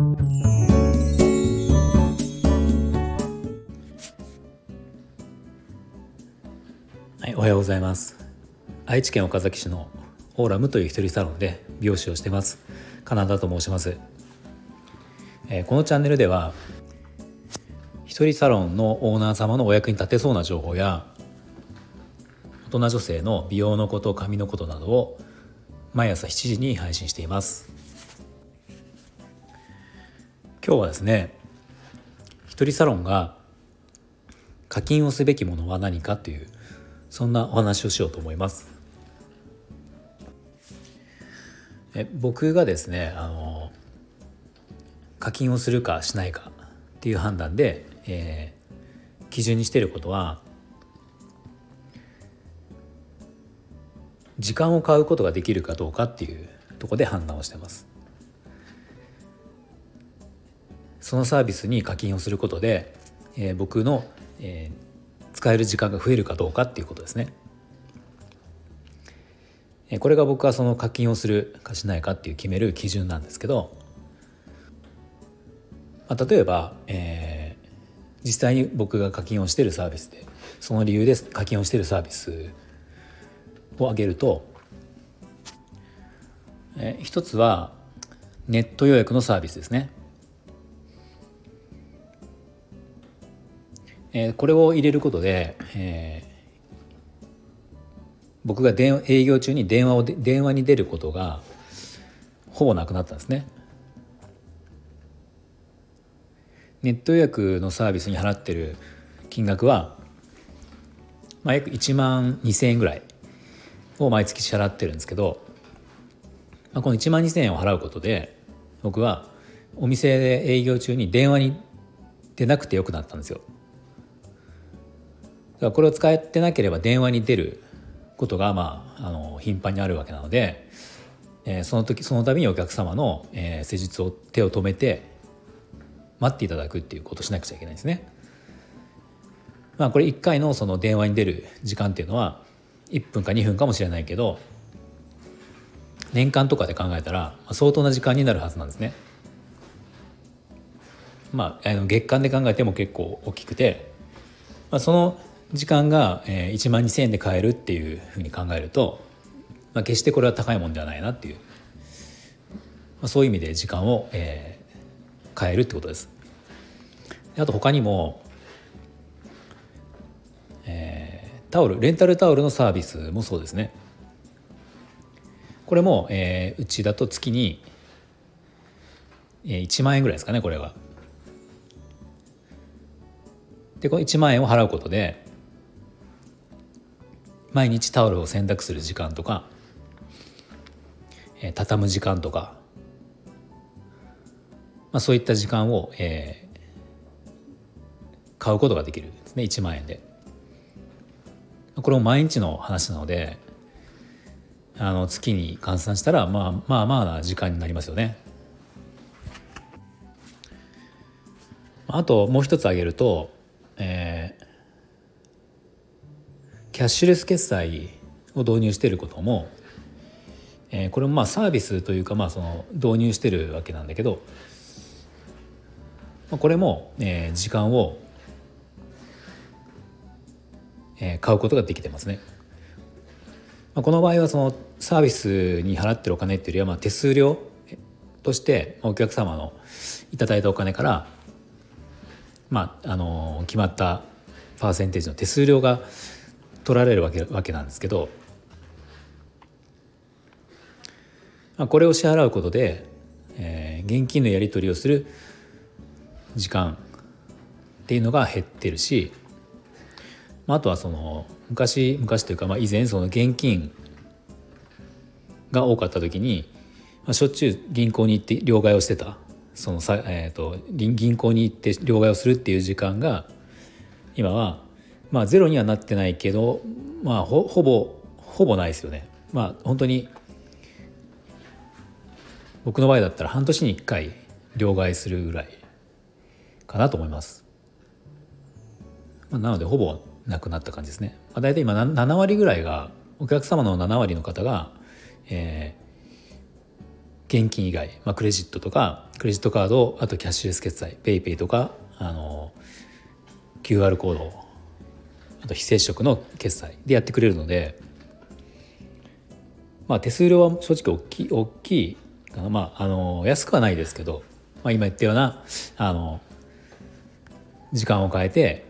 はいおはようございます。愛知県岡崎市のオーラムという一人サロンで美容師をしてます。カナダと申します、えー、このチャンネルでは一人サロンのオーナー様のお役に立てそうな情報や大人女性の美容のこと髪のことなどを毎朝7時に配信しています。今日はですね一人サロンが課金をすべきものは何かというそんなお話をしようと思います。え僕がですねあの課金をするかしないかっていう判断で、えー、基準にしていることは時間を買うことができるかどうかっていうとこで判断をしてます。そのサービスに課金をすることで、えー、僕の、えー、使える時間が増えるかどうかっていうことですねこれが僕はその課金をするかしないかっていう決める基準なんですけど、まあ、例えば、えー、実際に僕が課金をしているサービスでその理由で課金をしているサービスを挙げると、えー、一つはネット予約のサービスですね。えー、これを入れることで、えー、僕が電営業中に電話を電話に出ることがほぼなくなったんですね。ネット予約のサービスに払ってる金額は、まあ、約1万2,000円ぐらいを毎月支払ってるんですけど、まあ、この1万2,000円を払うことで僕はお店で営業中に電話に出なくてよくなったんですよ。これを使ってなければ電話に出ることがまああの頻繁にあるわけなので、えー、その時その度にお客様の、えー、施術を手を止めて待っていただくっていうことをしなくちゃいけないんですね。まあこれ1回のその電話に出る時間っていうのは1分か2分かもしれないけど年間とかで考えたら相当な時間になるはずなんですね。まあ、あの月間で考えても結構大きくて、まあ、その時間が1万2,000円で買えるっていうふうに考えると、まあ、決してこれは高いもんではないなっていう、まあ、そういう意味で時間を、えー、買えるってことです。あと他にもタオルレンタルタオルのサービスもそうですねこれも、えー、うちだと月に、えー、1万円ぐらいですかねこれは。でこの1万円を払うことで毎日タオルを洗濯する時間とか、えー、畳む時間とか、まあ、そういった時間を、えー、買うことができるんですね1万円で。これも毎日の話なのであの月に換算したら、まあ、まあまあな時間になりますよね。あともう一つ挙げると、えー、キャッシュレス決済を導入していることも、えー、これもまあサービスというかまあその導入してるわけなんだけどこれも、えー、時間をえ買うことができてますね。まあ、この場合はそのサービスに払ってるお金っていうよりはまあ手数料としてお客様のいただいたお金から、まあ、あの決まったパーセンテージの手数料が取られるわけわけなんですけど、まあ、これを支払うことで、えー、現金のやり取りをする時間っていうのが減ってるしまあ、あとはその昔昔というかまあ以前その現金が多かった時に、まあ、しょっちゅう銀行に行って両替をしてたそのさ、えーと、銀行に行って両替をするっていう時間が今はまあゼロにはなってないけどまあほほぼほぼないですよね。まあ本当に僕の場合だったら半年に1回両替するぐらいかなと思います。まあ、なのでほぼなくなった感じですね。まあ、大体今7割ぐらいがお客様の7割の方が、えー、現金以外、まあ、クレジットとかクレジットカードあとキャッシュレス決済 PayPay とかあの QR コードと非接触の決済でやってくれるので、まあ、手数料は正直大きい大きいかな、まあ、あの安くはないですけど、まあ、今言ったようなあの時間を変えて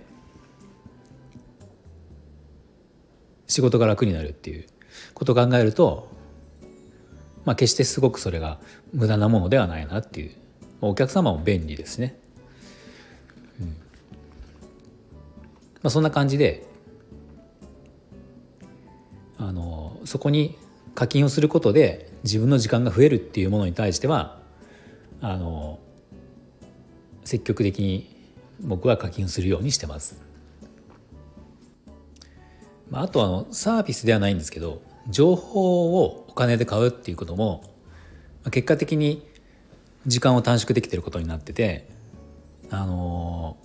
仕事が楽になるっていうことを考えると、まあ、決してすごくそれが無駄なものではないなっていう。お客様も便利ですね。うん。まあ、そんな感じであのそこに課金をすることで自分の時間が増えるっていうものに対してはあの積極的に僕は課金するようにしてます。まあ、あとあのサービスではないんですけど情報をお金で買うっていうことも結果的に時間を短縮できてることになっててあの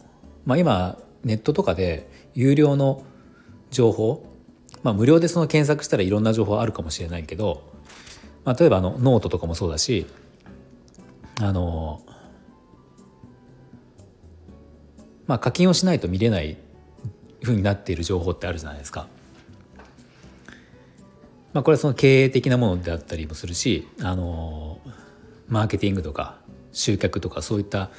まあ今ネットとかで有料の情報まあ無料でその検索したらいろんな情報あるかもしれないけど、まあ、例えばあのノートとかもそうだしあのまあ課金をしないと見れないふうになっている情報ってあるじゃないですか。まあ、これはその経営的なものであったりもするしあのマーケティングとか集客とかそういった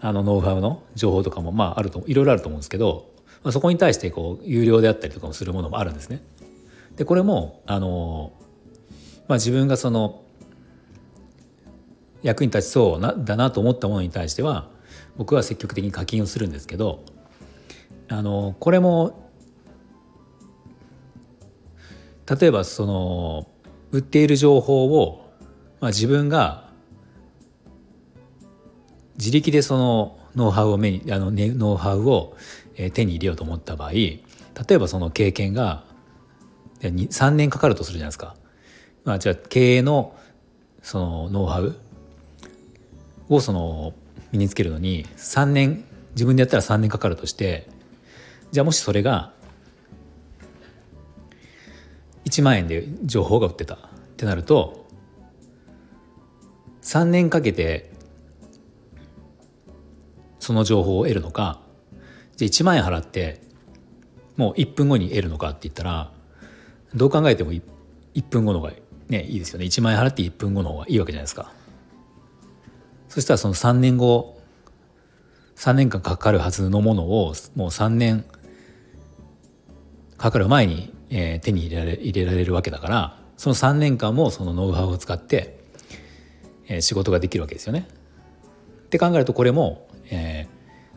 あのノウハウの情報とかもまああるといろいろあると思うんですけど、まあ、そこに対してこう有料であったりとかもするものもあるんですね。でこれもあの、まあ、自分がその役に立ちそうなだなと思ったものに対しては僕は積極的に課金をするんですけどあのこれも例えばその売っている情報を、まあ、自分が自力でそのノウハウを目にあの、ね、ノウハウを手に入れようと思った場合例えばその経験が3年かかるとするじゃないですか。まあ、じゃあ経営のそのノウハウをその身につけるのに3年自分でやったら3年かかるとしてじゃあもしそれが1万円で情報が売ってたってなると3年かけてその情報を得るのかじゃあ1万円払ってもう1分後に得るのかって言ったらどう考えても 1, 分後の方がねいいですよね。1万円払って1分後の方がいいわけじゃないですか。そしたらその3年後3年間かかるはずのものをもう3年かかる前に、えー、手に入れられ入れられるわけだからその3年間もそのノウハウを使って、えー、仕事ができるわけですよね。って考えるとこれも、え、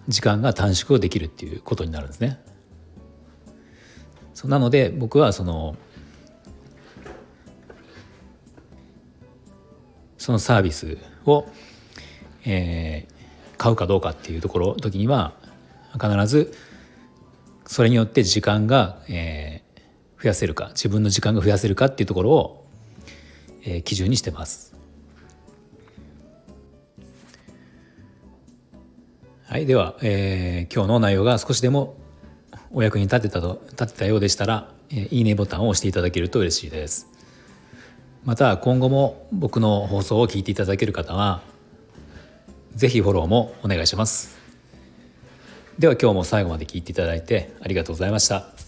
時間が短縮できるっていうことになるんですね。そうなので僕はそのそのサービスを、えー、買うかどうかっていうところ時には必ずそれによって時間が、えー、増やせるか自分の時間が増やせるかっていうところを、えー、基準にしてます。はい、では、えー、今日の内容が少しでもお役に立てたと立てたようでしたら、えー、いいねボタンを押していただけると嬉しいです。また今後も僕の放送を聞いていただける方は是非フォローもお願いします。では今日も最後まで聞いていただいてありがとうございました。